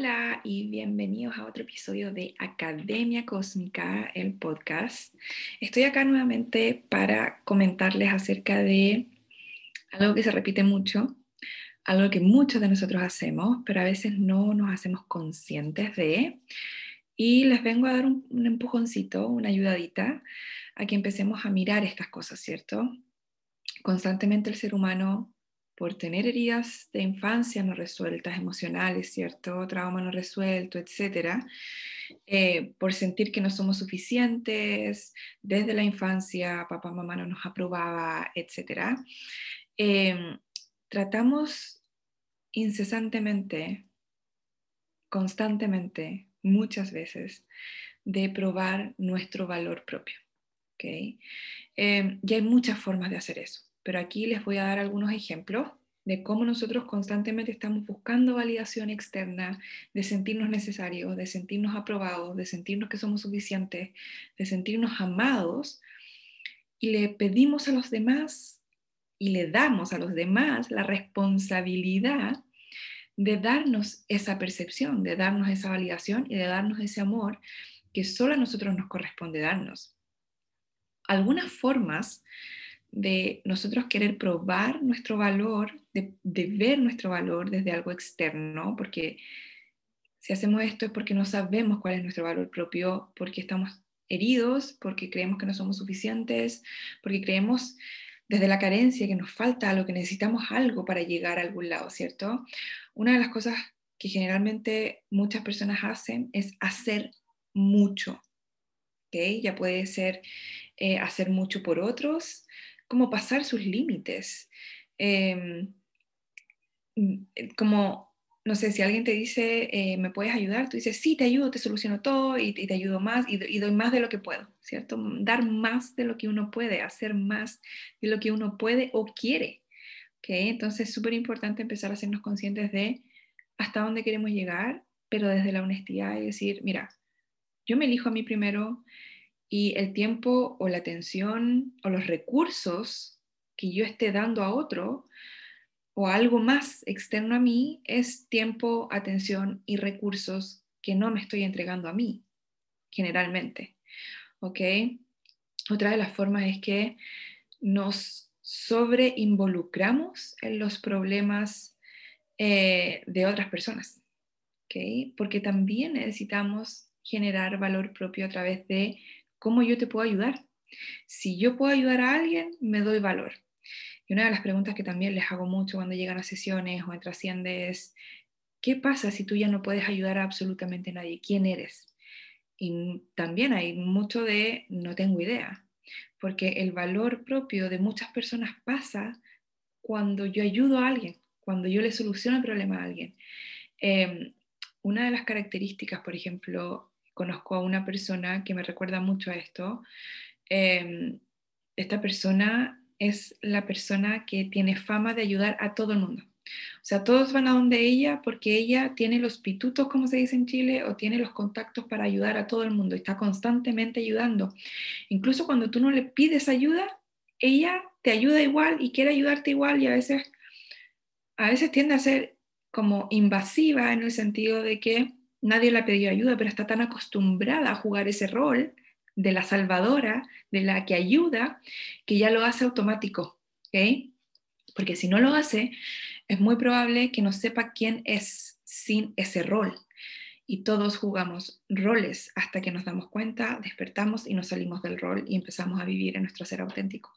Hola y bienvenidos a otro episodio de Academia Cósmica, el podcast. Estoy acá nuevamente para comentarles acerca de algo que se repite mucho, algo que muchos de nosotros hacemos, pero a veces no nos hacemos conscientes de. Y les vengo a dar un, un empujoncito, una ayudadita, a que empecemos a mirar estas cosas, ¿cierto? Constantemente el ser humano por tener heridas de infancia no resueltas, emocionales, ¿cierto? Trauma no resuelto, etcétera, eh, por sentir que no somos suficientes, desde la infancia papá, mamá no nos aprobaba, etcétera. Em, tratamos incesantemente, constantemente, muchas veces, de probar nuestro valor propio. ¿okay? Em, y hay muchas formas de hacer eso pero aquí les voy a dar algunos ejemplos de cómo nosotros constantemente estamos buscando validación externa, de sentirnos necesarios, de sentirnos aprobados, de sentirnos que somos suficientes, de sentirnos amados, y le pedimos a los demás y le damos a los demás la responsabilidad de darnos esa percepción, de darnos esa validación y de darnos ese amor que solo a nosotros nos corresponde darnos. Algunas formas de nosotros querer probar nuestro valor, de, ver nuestro valor desde algo externo, porque si hacemos esto es porque no sabemos cuál es nuestro valor propio, porque estamos heridos, porque creemos que no somos suficientes, porque creemos desde la carencia que nos falta algo, que necesitamos algo para llegar a algún lado, ¿cierto? Una de las cosas que generalmente muchas personas hacen es hacer mucho, ¿ok? Ya puede ser eh, hacer mucho por otros, como pasar sus límites. Em, mm, eh, como, no sé, si alguien te dice, eh, ¿me puedes ayudar? Tú dices, sí, te ayudo, te soluciono todo y, te ayudo más y, doy más de lo que puedo, ¿cierto? Dar más de lo que uno puede, hacer más de lo que uno puede o quiere. ¿okay? Entonces es súper importante empezar a hacernos conscientes de hasta dónde queremos llegar, pero desde la honestidad y decir, mira, yo me elijo a mí primero, y el tiempo o la atención o los recursos que yo esté dando a otro o algo más externo a mí es tiempo, atención y recursos que no me estoy entregando a mí, generalmente. ¿Ok? Otra de las formas es que nos sobreinvolucramos en los problemas eh, de otras personas. ¿Ok? Porque también necesitamos generar valor propio a través de ¿Cómo yo te puedo ayudar? Si yo puedo ayudar a alguien, me doy valor. Y una de las preguntas que también les hago mucho cuando llegan a sesiones o en trasciende es, ¿qué pasa si tú ya no puedes ayudar a absolutamente nadie? ¿Quién eres? Y también hay mucho de no tengo idea, porque el valor propio de muchas personas pasa cuando yo ayudo a alguien, cuando yo le soluciono el problema a alguien. Em, una de las características, por ejemplo, conozco a una persona que me recuerda mucho a esto. Em, esta persona es la persona que tiene fama de ayudar a todo el mundo. O sea, todos van a donde ella porque ella tiene los pitutos, como se dice en Chile, o tiene los contactos para ayudar a todo el mundo. Está constantemente ayudando. Incluso cuando tú no le pides ayuda, ella te ayuda igual y quiere ayudarte igual y a veces, a veces tiende a ser como invasiva en el sentido de que nadie le ha pedido ayuda, pero está tan acostumbrada a jugar ese rol de la salvadora, de la que ayuda, que ya lo hace automático, ¿ok? Porque si no lo hace, es muy probable que no sepa quién es sin ese rol. Y todos jugamos roles hasta que nos damos cuenta, despertamos y nos salimos del rol y empezamos a vivir en nuestro ser auténtico.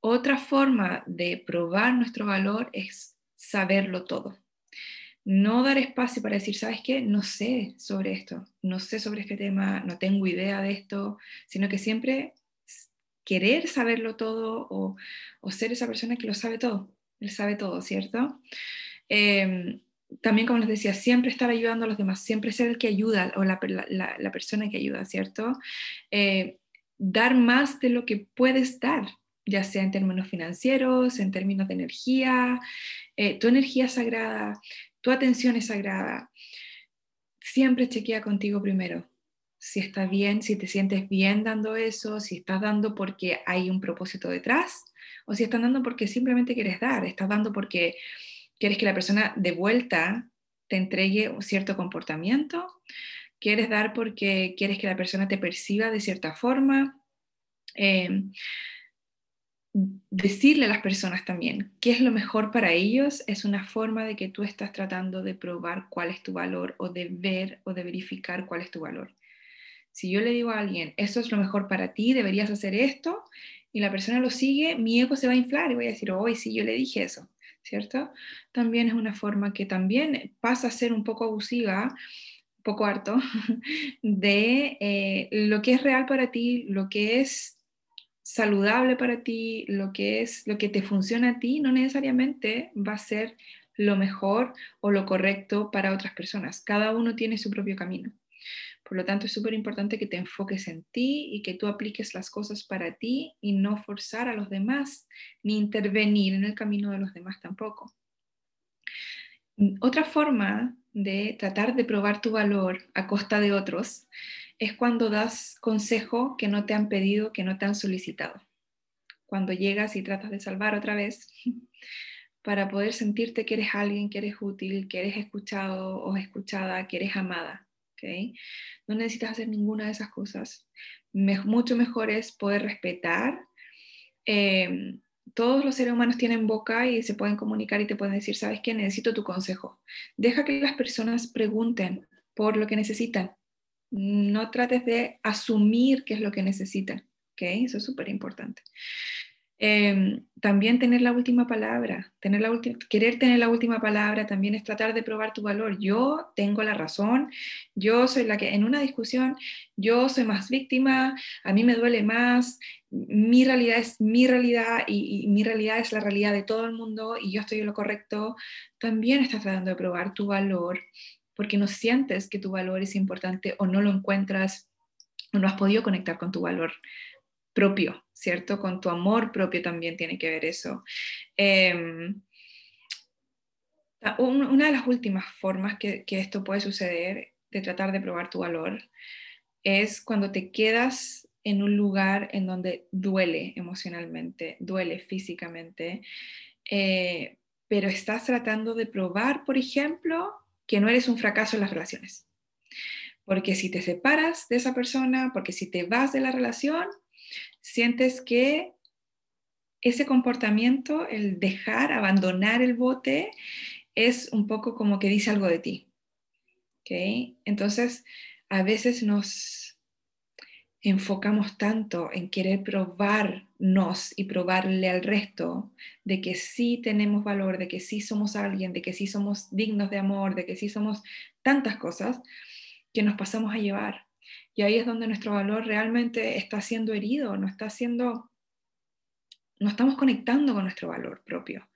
Otra forma de probar nuestro valor es saberlo todo no dar espacio para decir, ¿sabes qué? No sé sobre esto, no sé sobre este tema, no tengo idea de esto, sino que siempre querer saberlo todo o, ser esa persona que lo sabe todo, él sabe todo, ¿cierto? Em, también, como les decía, siempre estar ayudando a los demás, siempre ser el que ayuda o la, persona que ayuda, ¿cierto? Eh, dar más de lo que puedes dar, ya sea en términos financieros, en términos de energía, eh, tu energía sagrada, tu atención es sagrada. Siempre chequea contigo primero si está bien, si te sientes bien dando eso, si estás dando porque hay un propósito detrás o si estás dando porque simplemente quieres dar, estás dando porque quieres que la persona de vuelta te entregue un cierto comportamiento, quieres dar porque quieres que la persona te perciba de cierta forma. Em, decirle a las personas también qué es lo mejor para ellos es una forma de que tú estás tratando de probar cuál es tu valor o de ver o de verificar cuál es tu valor. Si yo le digo a alguien, esto es lo mejor para ti, deberías hacer esto, y la persona lo sigue, mi ego se va a inflar y voy a decir, hoy sí, yo le dije eso, ¿cierto? También es una forma que también pasa a ser un poco abusiva, un poco harto, de eh, lo que es real para ti, lo que es saludable para ti, lo que es lo que te funciona a ti, no necesariamente va a ser lo mejor o lo correcto para otras personas. Cada uno tiene su propio camino. Por lo tanto, es súper importante que te enfoques en ti y que tú apliques las cosas para ti y no forzar a los demás, ni intervenir en el camino de los demás tampoco. Otra forma de tratar de probar tu valor a costa de otros es cuando das consejo que no te han pedido, que no te han solicitado. Cuando llegas y tratas de salvar otra vez para poder sentirte que eres alguien, que eres útil, que eres escuchado o escuchada, que eres amada. No necesitas hacer ninguna de esas cosas. mucho mejor es poder respetar. Em, todos los seres humanos tienen boca y se pueden comunicar y te pueden decir, ¿sabes qué? Necesito tu consejo. Deja que las personas pregunten por lo que necesitan. No trates de asumir qué es lo que necesitan. ¿okay? Eso es súper importante. Em, también tener la última palabra, tener la querer tener la última palabra también es tratar de probar tu valor. Yo tengo la razón, yo soy la que en una discusión, yo soy más víctima, a mí me duele más, mi realidad es mi realidad y, y mi realidad es la realidad de todo el mundo y yo estoy en lo correcto. También estás tratando de probar tu valor porque no sientes que tu valor es importante o no lo encuentras o no has podido conectar con tu valor propio, ¿cierto? Con tu amor propio también tiene que ver eso. Em, una de las últimas formas que, esto puede suceder, de tratar de probar tu valor, es cuando te quedas en un lugar en donde duele emocionalmente, duele físicamente, eh, pero estás tratando de probar, por ejemplo, que no eres un fracaso en las relaciones. Porque si te separas de esa persona, porque si te vas de la relación, sientes que ese comportamiento, el dejar, abandonar el bote, es un poco como que dice algo de ti. ¿okay? Entonces, a veces nos enfocamos tanto en querer probarnos y probarle al resto de que sí tenemos valor, de que sí somos alguien, de que sí somos dignos de amor, de que sí somos tantas cosas, que nos pasamos a llevar y ahí es donde nuestro valor realmente está siendo herido, no está siendo, no estamos conectando con nuestro valor propio.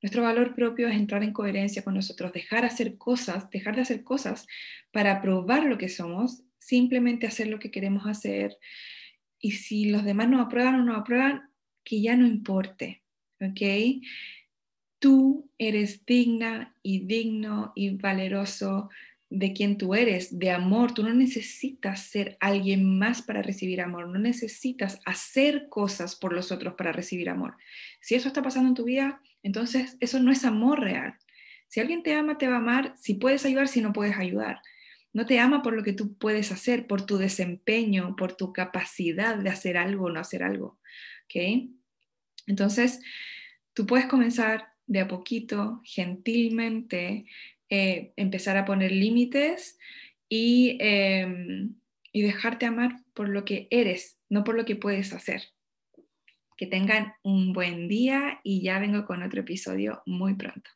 Nuestro valor propio es entrar en coherencia con nosotros, dejar hacer cosas, dejar de hacer cosas para probar lo que somos, simplemente hacer lo que queremos hacer. Y si los demás no aprueban o no aprueban, que ya no importe, ¿ok? Tú eres digna y digno y valeroso de quien tú eres, de amor. Tú no necesitas ser alguien más para recibir amor, no necesitas hacer cosas por los otros para recibir amor. Si eso está pasando en tu vida, entonces eso no es amor real. Si alguien te ama, te va a amar si puedes ayudar, si no puedes ayudar. No te ama por lo que tú puedes hacer, por tu desempeño, por tu capacidad de hacer algo o no hacer algo. ¿Ok? Entonces, tú puedes comenzar de a poquito, gentilmente, eh, empezar a poner límites y, em, y dejarte amar por lo que eres, no por lo que puedes hacer. Que tengan un buen día y ya vengo con otro episodio muy pronto.